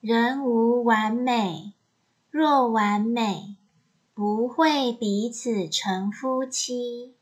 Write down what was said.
人无完美若完美不会彼此成夫妻。